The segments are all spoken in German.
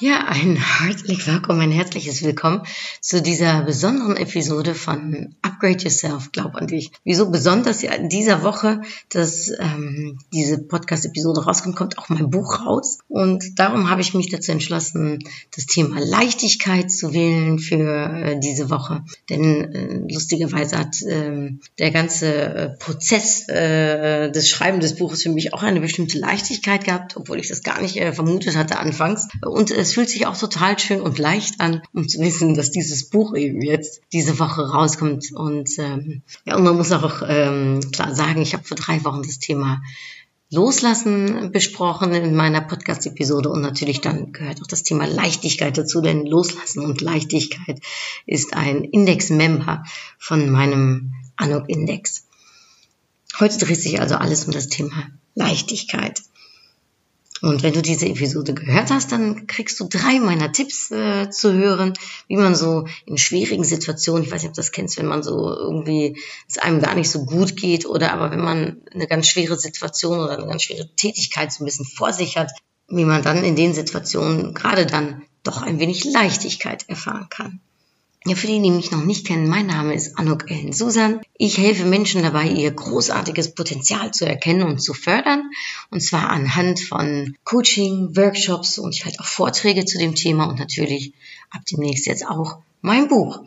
Ja, ein herzlich willkommen, ein herzliches Willkommen zu dieser besonderen Episode von Upgrade Yourself, glaub an dich. Wieso besonders ja in dieser Woche, dass ähm, diese Podcast-Episode rauskommt, kommt auch mein Buch raus. Und darum habe ich mich dazu entschlossen, das Thema Leichtigkeit zu wählen für äh, diese Woche. Denn äh, lustigerweise hat äh, der ganze äh, Prozess äh, des Schreiben des Buches für mich auch eine bestimmte Leichtigkeit gehabt, obwohl ich das gar nicht äh, vermutet hatte anfangs. Und es fühlt sich auch total schön und leicht an, um zu wissen, dass dieses Buch eben jetzt diese Woche rauskommt. Und ähm, ja, und man muss auch ähm, klar sagen, ich habe vor drei Wochen das Thema Loslassen besprochen in meiner Podcast-Episode und natürlich dann gehört auch das Thema Leichtigkeit dazu, denn Loslassen und Leichtigkeit ist ein Index-Member von meinem Anok-Index. Heute dreht sich also alles um das Thema Leichtigkeit. Und wenn du diese Episode gehört hast, dann kriegst du drei meiner Tipps äh, zu hören, wie man so in schwierigen Situationen, ich weiß nicht, ob du das kennst, wenn man so irgendwie es einem gar nicht so gut geht oder aber wenn man eine ganz schwere Situation oder eine ganz schwere Tätigkeit so ein bisschen vor sich hat, wie man dann in den Situationen gerade dann doch ein wenig Leichtigkeit erfahren kann. Ja, für die, die mich noch nicht kennen, mein Name ist Anuk Ellen Susan. Ich helfe Menschen dabei, ihr großartiges Potenzial zu erkennen und zu fördern. Und zwar anhand von Coaching, Workshops und ich halte auch Vorträge zu dem Thema und natürlich ab demnächst jetzt auch mein Buch.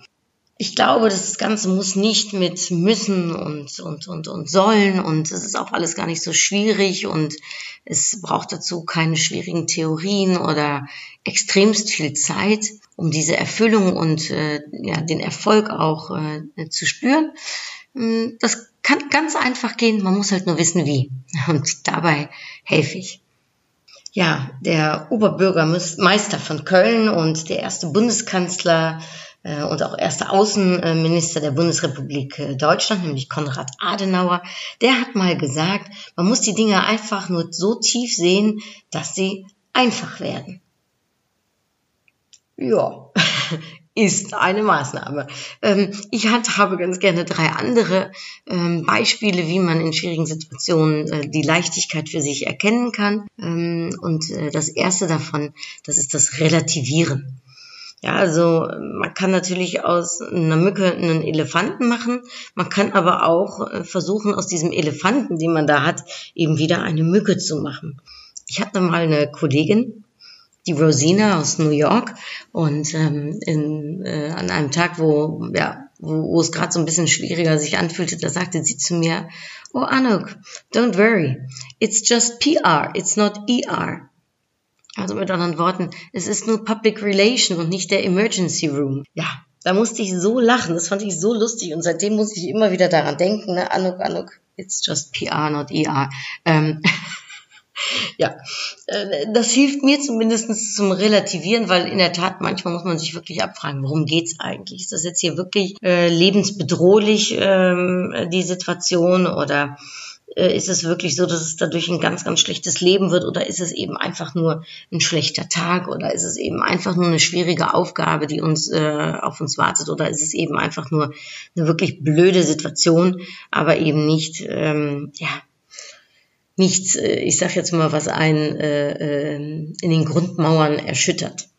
Ich glaube, das Ganze muss nicht mit müssen und, und, und, und sollen und es ist auch alles gar nicht so schwierig und es braucht dazu keine schwierigen Theorien oder extremst viel Zeit um diese Erfüllung und äh, ja, den Erfolg auch äh, zu spüren. Mm, das kann ganz einfach gehen, man muss halt nur wissen, wie. Und dabei helfe ich. Ja, der Oberbürgermeister von Köln und der erste Bundeskanzler äh, und auch erster Außenminister der Bundesrepublik äh, Deutschland, nämlich Konrad Adenauer, der hat mal gesagt, man muss die Dinge einfach nur so tief sehen, dass sie einfach werden. Ja, ist eine Maßnahme. Ähm, ich habe ganz gerne drei andere ähm, Beispiele, wie man in schwierigen Situationen äh, die Leichtigkeit für sich erkennen kann. Ähm, und äh, das erste davon, das ist das Relativieren. Ja, also man kann natürlich aus einer Mücke einen Elefanten machen, man kann aber auch äh, versuchen, aus diesem Elefanten, den man da hat, eben wieder eine Mücke zu machen. Ich hatte mal eine Kollegin, die Rosina aus New York und ähm, in, äh, an einem Tag, wo ja, wo, wo es gerade so ein bisschen schwieriger sich anfühlte, da sagte sie zu mir, oh Anuk, don't worry, it's just PR, it's not ER. Also mit anderen Worten, es ist nur Public Relation und nicht der Emergency Room. Ja, da musste ich so lachen, das fand ich so lustig und seitdem muss ich immer wieder daran denken, ne? Anuk, Anuk, it's just PR, not ER. Ähm, ja, äh, das hilft mir zumindest zum Relativieren, weil in der Tat manchmal muss man sich wirklich abfragen, worum geht's eigentlich? Ist das jetzt hier wirklich äh, lebensbedrohlich, ähm, die Situation, oder äh, ist es wirklich so, dass es dadurch ein ganz, ganz schlechtes Leben wird, oder ist es eben einfach nur ein schlechter Tag, oder ist es eben einfach nur eine schwierige Aufgabe, die uns äh, auf uns wartet, oder ist es eben einfach nur eine wirklich blöde Situation, aber eben nicht, ähm, ja, nichts, äh, ich sage jetzt mal, was einen äh, ähm, in den Grundmauern erschüttert.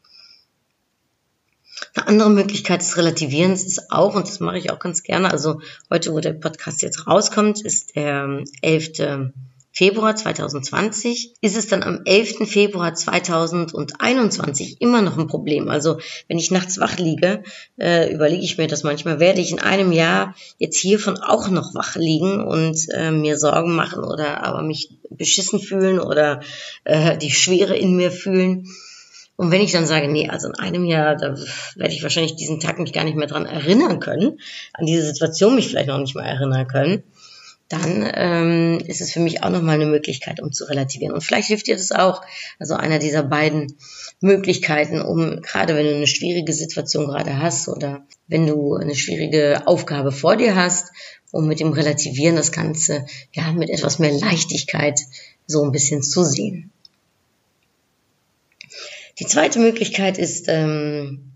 Eine andere Möglichkeit des Relativierens ist auch, und das mache ich auch ganz gerne, also heute, wo der Podcast jetzt rauskommt, ist der 11. Februar 2020 ist es dann am 11. Februar 2021 immer noch ein Problem. Also wenn ich nachts wach liege, äh, überlege ich mir das manchmal, werde ich in einem Jahr jetzt hiervon auch noch wach liegen und äh, mir Sorgen machen oder aber mich beschissen fühlen oder äh, die Schwere in mir fühlen. Und wenn ich dann sage, nee, also in einem Jahr, da werde ich wahrscheinlich diesen Tag mich gar nicht mehr dran erinnern können, an diese Situation mich vielleicht noch nicht mal erinnern können, dann ähm, ist es für mich auch nochmal eine Möglichkeit, um zu relativieren. Und vielleicht hilft dir das auch, also einer dieser beiden Möglichkeiten, um gerade wenn du eine schwierige Situation gerade hast oder wenn du eine schwierige Aufgabe vor dir hast, um mit dem Relativieren das Ganze ja mit etwas mehr Leichtigkeit so ein bisschen zu sehen. Die zweite Möglichkeit ist ähm,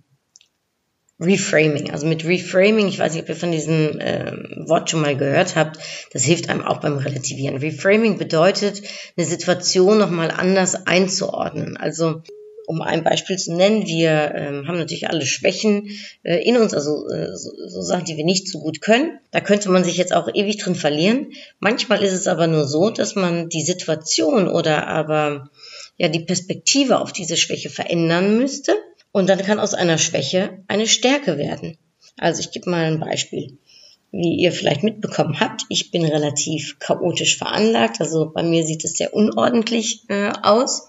Reframing. Also mit Reframing, ich weiß nicht, ob ihr von diesem ähm, Wort schon mal gehört habt, das hilft einem auch beim Relativieren. Reframing bedeutet, eine Situation nochmal anders einzuordnen. Also um ein Beispiel zu nennen, wir ähm, haben natürlich alle Schwächen äh, in uns, also äh, so, so Sachen, die wir nicht so gut können. Da könnte man sich jetzt auch ewig drin verlieren. Manchmal ist es aber nur so, dass man die Situation oder aber ja die Perspektive auf diese Schwäche verändern müsste und dann kann aus einer Schwäche eine Stärke werden. Also ich gebe mal ein Beispiel. Wie ihr vielleicht mitbekommen habt, ich bin relativ chaotisch veranlagt. Also bei mir sieht es sehr unordentlich äh, aus.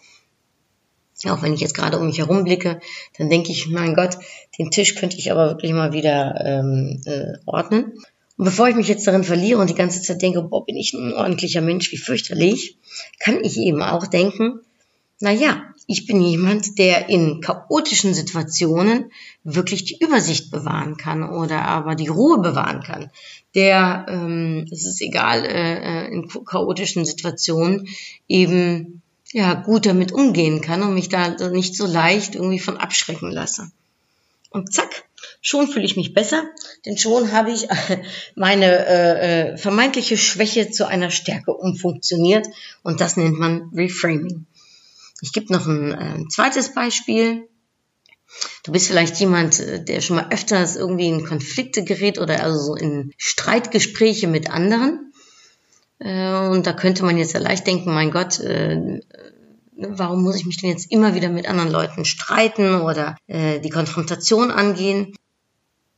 Auch wenn ich jetzt gerade um mich herum blicke, dann denke ich, mein Gott, den Tisch könnte ich aber wirklich mal wieder ähm, äh, ordnen. Und bevor ich mich jetzt darin verliere und die ganze Zeit denke, boah, bin ich ein unordentlicher Mensch, wie fürchterlich, kann ich eben auch denken, na ja, ich bin jemand, der in chaotischen Situationen wirklich die Übersicht bewahren kann oder aber die Ruhe bewahren kann. Der, ähm, es ist egal, äh, äh in chaotischen Situationen eben ja gut damit umgehen kann und mich da nicht so leicht irgendwie von abschrecken lasse. Und zack, schon fühle ich mich besser, denn schon habe ich meine äh, äh, vermeintliche Schwäche zu einer Stärke umfunktioniert und das nennt man Reframing. Ich gebe noch ein äh, zweites Beispiel. Du bist vielleicht jemand, äh, der schon mal öfters irgendwie in Konflikte gerät oder also so in Streitgespräche mit anderen. Äh, und da könnte man jetzt ja leicht denken, mein Gott, äh, warum muss ich mich denn jetzt immer wieder mit anderen Leuten streiten oder äh, die Konfrontation angehen?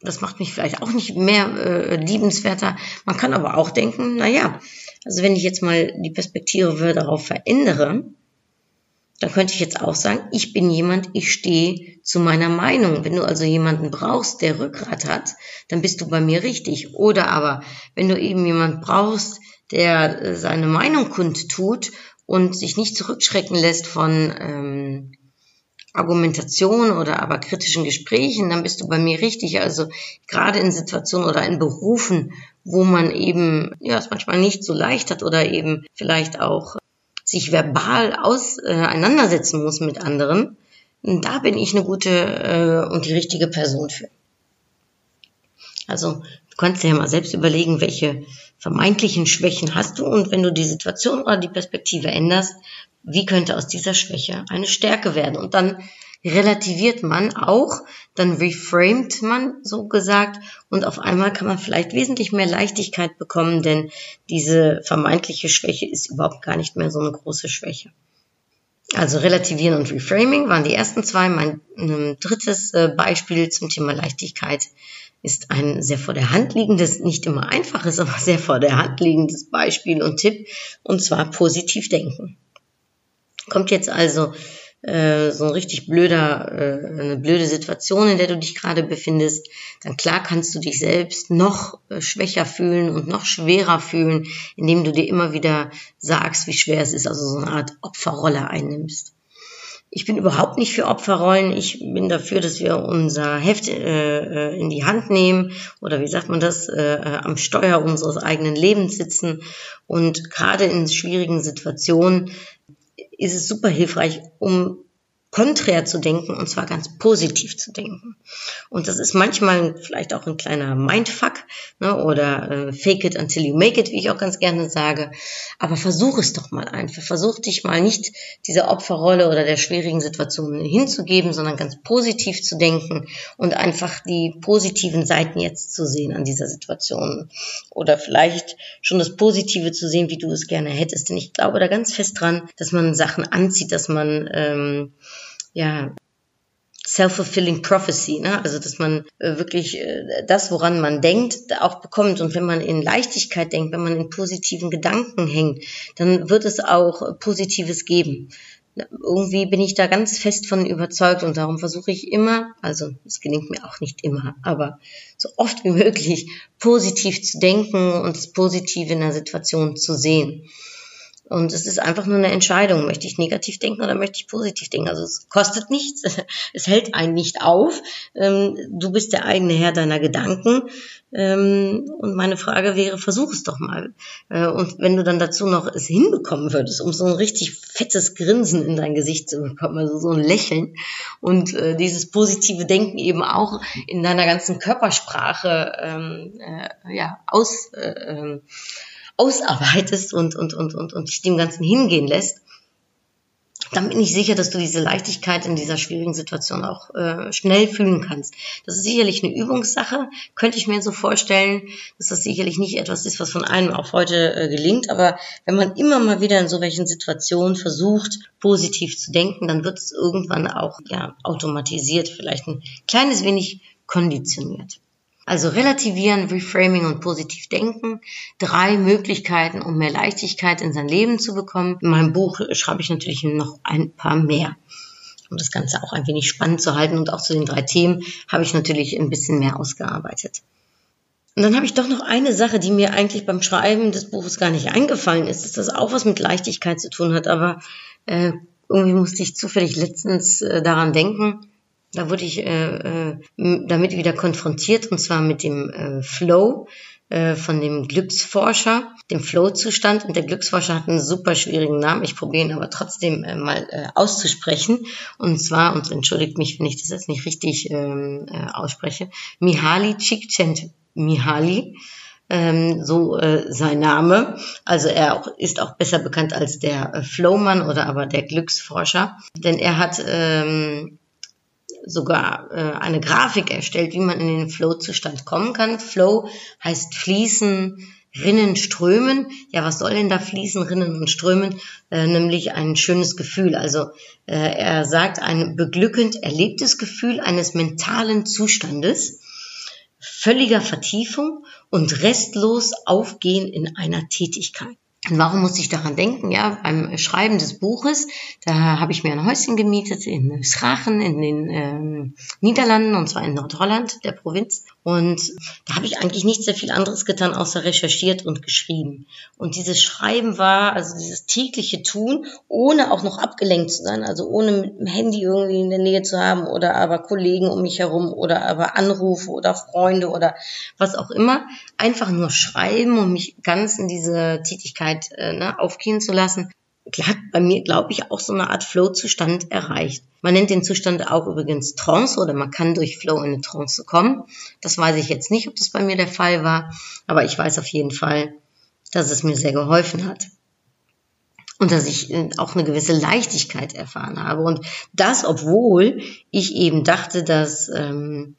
Das macht mich vielleicht auch nicht mehr äh, liebenswerter. Man kann aber auch denken, na ja, also wenn ich jetzt mal die Perspektive darauf verändere, dann könnte ich jetzt auch sagen, ich bin jemand, ich stehe zu meiner Meinung. Wenn du also jemanden brauchst, der Rückgrat hat, dann bist du bei mir richtig. Oder aber, wenn du eben jemand brauchst, der äh, seine Meinung kundtut und sich nicht zurückschrecken lässt von ähm, Argumentation oder aber kritischen Gesprächen, dann bist du bei mir richtig. Also gerade in Situationen oder in Berufen, wo man eben ja es manchmal nicht so leicht hat oder eben vielleicht auch sich verbal auseinandersetzen muss mit anderen, da bin ich eine gute äh, und die richtige Person für. Also du kannst dir ja mal selbst überlegen, welche vermeintlichen Schwächen hast du und wenn du die Situation oder die Perspektive änderst, wie könnte aus dieser Schwäche eine Stärke werden? Und dann relativiert man auch, dann reframed man so gesagt und auf einmal kann man vielleicht wesentlich mehr Leichtigkeit bekommen, denn diese vermeintliche Schwäche ist überhaupt gar nicht mehr so eine große Schwäche. Also relativieren und reframing waren die ersten zwei. Mein ähm, drittes äh, Beispiel zum Thema Leichtigkeit ist ein sehr vor der Hand liegendes, nicht immer einfaches, aber sehr vor der Hand liegendes Beispiel und Tipp, und zwar positiv denken. Kommt jetzt also äh, so ein richtig blöder, äh, eine blöde Situation, in der du dich gerade befindest, dann klar kannst du dich selbst noch äh, schwächer fühlen und noch schwerer fühlen, indem du dir immer wieder sagst, wie schwer es ist, also so eine Art Opferrolle einnimmst. Ich bin überhaupt nicht für Opferrollen. Ich bin dafür, dass wir unser Heft äh, in die Hand nehmen oder wie sagt man das, äh, am Steuer unseres eigenen Lebens sitzen und gerade in schwierigen Situationen ist es super hilfreich, um konträr zu denken und zwar ganz positiv zu denken. Und das ist manchmal vielleicht auch ein kleiner Mindfuck ne, oder äh, fake it until you make it, wie ich auch ganz gerne sage. Aber versuch es doch mal einfach. Versuch dich mal nicht dieser Opferrolle oder der schwierigen Situation hinzugeben, sondern ganz positiv zu denken und einfach die positiven Seiten jetzt zu sehen an dieser Situation. Oder vielleicht schon das Positive zu sehen, wie du es gerne hättest. Denn ich glaube da ganz fest dran, dass man Sachen anzieht, dass man ähm, ja, self-fulfilling prophecy, ne? also dass man äh, wirklich äh, das, woran man denkt, auch bekommt. Und wenn man in Leichtigkeit denkt, wenn man in positiven Gedanken hängt, dann wird es auch Positives geben. irgendwie bin ich da ganz fest von überzeugt und darum versuche ich immer, also es gelingt mir auch nicht immer, aber so oft wie möglich positiv zu denken und das Positive in der Situation zu sehen. Und es ist einfach nur eine Entscheidung. Möchte ich negativ denken oder möchte ich positiv denken? Also es kostet nichts, es hält einen nicht auf. Ähm, du bist der eigene Herr deiner Gedanken. Ähm, und meine Frage wäre, versuch es doch mal. Äh, und wenn du dann dazu noch es hinbekommen würdest, um so ein richtig fettes Grinsen in dein Gesicht zu bekommen, also so ein Lächeln und äh, dieses positive Denken eben auch in deiner ganzen Körpersprache ähm, äh, ja, aus ausarbeitest und, und, und, und, und dich dem Ganzen hingehen lässt, dann bin ich sicher, dass du diese Leichtigkeit in dieser schwierigen Situation auch äh, schnell fühlen kannst. Das ist sicherlich eine Übungssache, könnte ich mir so vorstellen, dass das sicherlich nicht etwas ist, was von einem auf heute äh, gelingt. Aber wenn man immer mal wieder in so welchen Situationen versucht, positiv zu denken, dann wird es irgendwann auch ja automatisiert, vielleicht ein kleines wenig konditioniert. Also relativieren, reframing und positiv denken. Drei Möglichkeiten, um mehr Leichtigkeit in sein Leben zu bekommen. In meinem Buch schreibe ich natürlich noch ein paar mehr. Um das Ganze auch ein wenig spannend zu halten und auch zu den drei Themen habe ich natürlich ein bisschen mehr ausgearbeitet. Und dann habe ich doch noch eine Sache, die mir eigentlich beim Schreiben des Buches gar nicht eingefallen ist, dass das auch was mit Leichtigkeit zu tun hat, aber äh, irgendwie musste ich zufällig letztens äh, daran denken. Da wurde ich äh, äh, damit wieder konfrontiert und zwar mit dem äh, Flow äh, von dem Glücksforscher, dem Flow-Zustand. Und der Glücksforscher hat einen super schwierigen Namen. Ich probiere ihn aber trotzdem äh, mal äh, auszusprechen. Und zwar, und entschuldigt mich, wenn ich das jetzt nicht richtig ähm, äh, ausspreche, Mihaly Csikszentmihalyi. Ähm, so äh, sein Name. Also er auch, ist auch besser bekannt als der äh, Flowman oder aber der Glücksforscher, denn er hat ähm, sogar äh, eine Grafik erstellt, wie man in den Flow-Zustand kommen kann. Flow heißt fließen, rinnen, strömen. Ja, was soll denn da fließen, rinnen und strömen? Äh, nämlich ein schönes Gefühl. Also äh, er sagt ein beglückend erlebtes Gefühl eines mentalen Zustandes, völliger Vertiefung und restlos Aufgehen in einer Tätigkeit. Und warum muss ich daran denken? Ja, beim Schreiben des Buches, da habe ich mir ein Häuschen gemietet in Schrachen in den ähm, Niederlanden, und zwar in Nordholland, der Provinz. Und da habe ich eigentlich nicht sehr viel anderes getan, außer recherchiert und geschrieben. Und dieses Schreiben war, also dieses tägliche Tun, ohne auch noch abgelenkt zu sein, also ohne mit dem Handy irgendwie in der Nähe zu haben oder aber Kollegen um mich herum oder aber Anrufe oder Freunde oder was auch immer. Einfach nur schreiben und mich ganz in diese Tätigkeit äh, ne, aufgehen zu lassen, hat bei mir, glaube ich, auch so eine Art Flow-Zustand erreicht. Man nennt den Zustand auch übrigens Trance oder man kann durch Flow in eine Trance kommen. Das weiß ich jetzt nicht, ob das bei mir der Fall war, aber ich weiß auf jeden Fall, dass es mir sehr geholfen hat. Und dass ich äh, auch eine gewisse Leichtigkeit erfahren habe. Und das, obwohl ich eben dachte, dass ähm,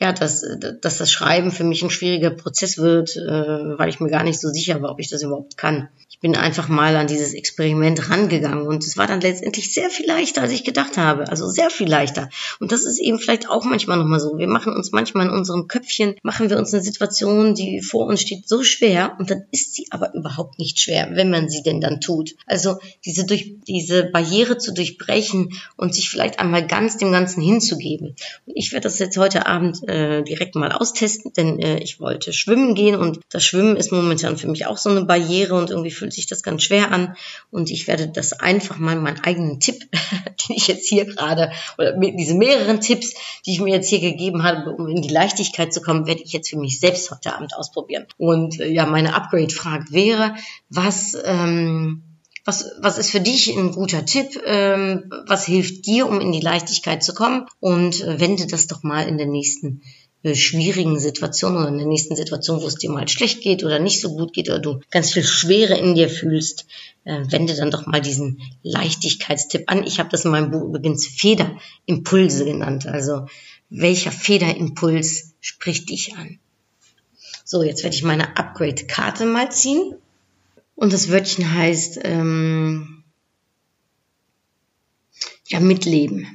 ja, dass, dass das Schreiben für mich ein schwieriger Prozess wird, äh, weil ich mir gar nicht so sicher war, ob ich das überhaupt kann bin einfach mal an dieses Experiment rangegangen und es war dann letztendlich sehr viel leichter, als ich gedacht habe. Also sehr viel leichter. Und das ist eben vielleicht auch manchmal nochmal so. Wir machen uns manchmal in unserem Köpfchen, machen wir uns eine Situation, die vor uns steht, so schwer und dann ist sie aber überhaupt nicht schwer, wenn man sie denn dann tut. Also diese, durch, diese Barriere zu durchbrechen und sich vielleicht einmal ganz dem Ganzen hinzugeben. Und ich werde das jetzt heute Abend äh, direkt mal austesten, denn äh, ich wollte schwimmen gehen und das Schwimmen ist momentan für mich auch so eine Barriere und irgendwie fühlt fühlt sich das ganz schwer an und ich werde das einfach mal meinen eigenen Tipp, den ich jetzt hier gerade, oder diese mehreren Tipps, die ich mir jetzt hier gegeben habe, um in die Leichtigkeit zu kommen, werde ich jetzt für mich selbst heute Abend ausprobieren. Und äh, ja, meine Upgrade-Frage wäre, was... Ähm, was, was ist für dich ein guter Tipp? Ähm, was hilft dir, um in die Leichtigkeit zu kommen? Und äh, wende das doch mal in der nächsten schwierigen Situation oder in der nächsten Situation, wo es dir mal schlecht geht oder nicht so gut geht oder du ganz viel Schwere in dir fühlst, äh, wende dann doch mal diesen Leichtigkeitstipp an. Ich habe das in meinem Buch übrigens Federimpulse genannt. Also welcher Federimpuls spricht dich an? So, jetzt werde ich meine Upgrade-Karte mal ziehen. Und das Wörtchen heißt ähm, ja mitleben.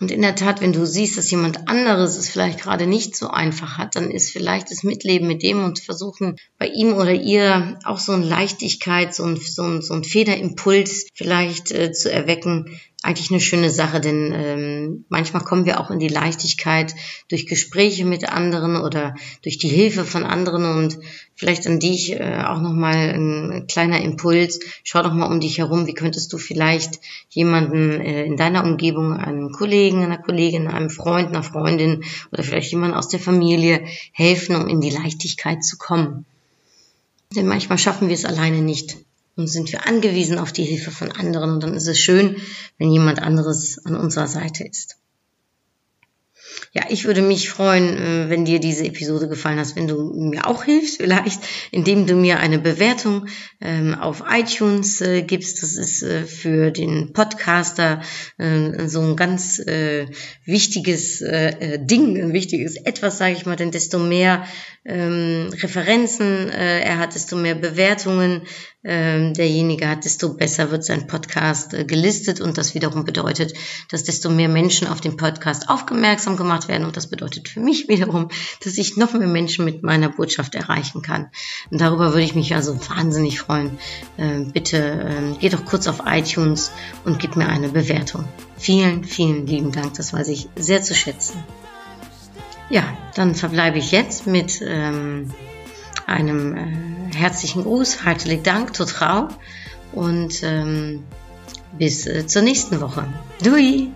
Und in der Tat, wenn du siehst, dass jemand anderes es vielleicht gerade nicht so einfach hat, dann ist vielleicht das Mitleben mit dem und versuchen bei ihm oder ihr auch so eine Leichtigkeit, so ein, so ein, so ein Federimpuls vielleicht äh, zu erwecken, eigentlich eine schöne Sache, denn ähm, manchmal kommen wir auch in die Leichtigkeit durch Gespräche mit anderen oder durch die Hilfe von anderen und vielleicht an dich äh, auch nochmal ein kleiner Impuls. Schau doch mal um dich herum, wie könntest du vielleicht jemanden äh, in deiner Umgebung, einem Kollegen, einer Kollegin, einem Freund, einer Freundin oder vielleicht jemand aus der Familie helfen, um in die Leichtigkeit zu kommen. Denn manchmal schaffen wir es alleine nicht und sind wir angewiesen auf die Hilfe von anderen. Und dann ist es schön, wenn jemand anderes an unserer Seite ist. Ja, ich würde mich freuen, äh, wenn dir diese Episode gefallen hat, wenn du mir auch hilfst, vielleicht, indem du mir eine Bewertung ähm, auf iTunes äh, gibst. Das ist äh, für den Podcaster so ein ganz wichtiges Ding, ein wichtiges Etwas, sage ich mal, denn desto mehr ähm, Referenzen er hat, desto mehr Bewertungen ähm, derjenige hat, desto besser wird sein Podcast gelistet und das wiederum bedeutet, dass desto mehr Menschen auf den Podcast aufmerksam gemacht werden und das bedeutet für mich wiederum, dass ich noch mehr Menschen mit meiner Botschaft erreichen kann. Und darüber würde ich mich also wahnsinnig freuen. Äh, bitte äh, geh doch kurz auf iTunes und gib mir eine Bewertung. Vielen, vielen lieben Dank, das weiß ich sehr zu schätzen. Ja, dann verbleibe ich jetzt mit ähm, einem äh, herzlichen Gruß, herzlichen Dank, Totrau und ähm, bis äh, zur nächsten Woche. Dui!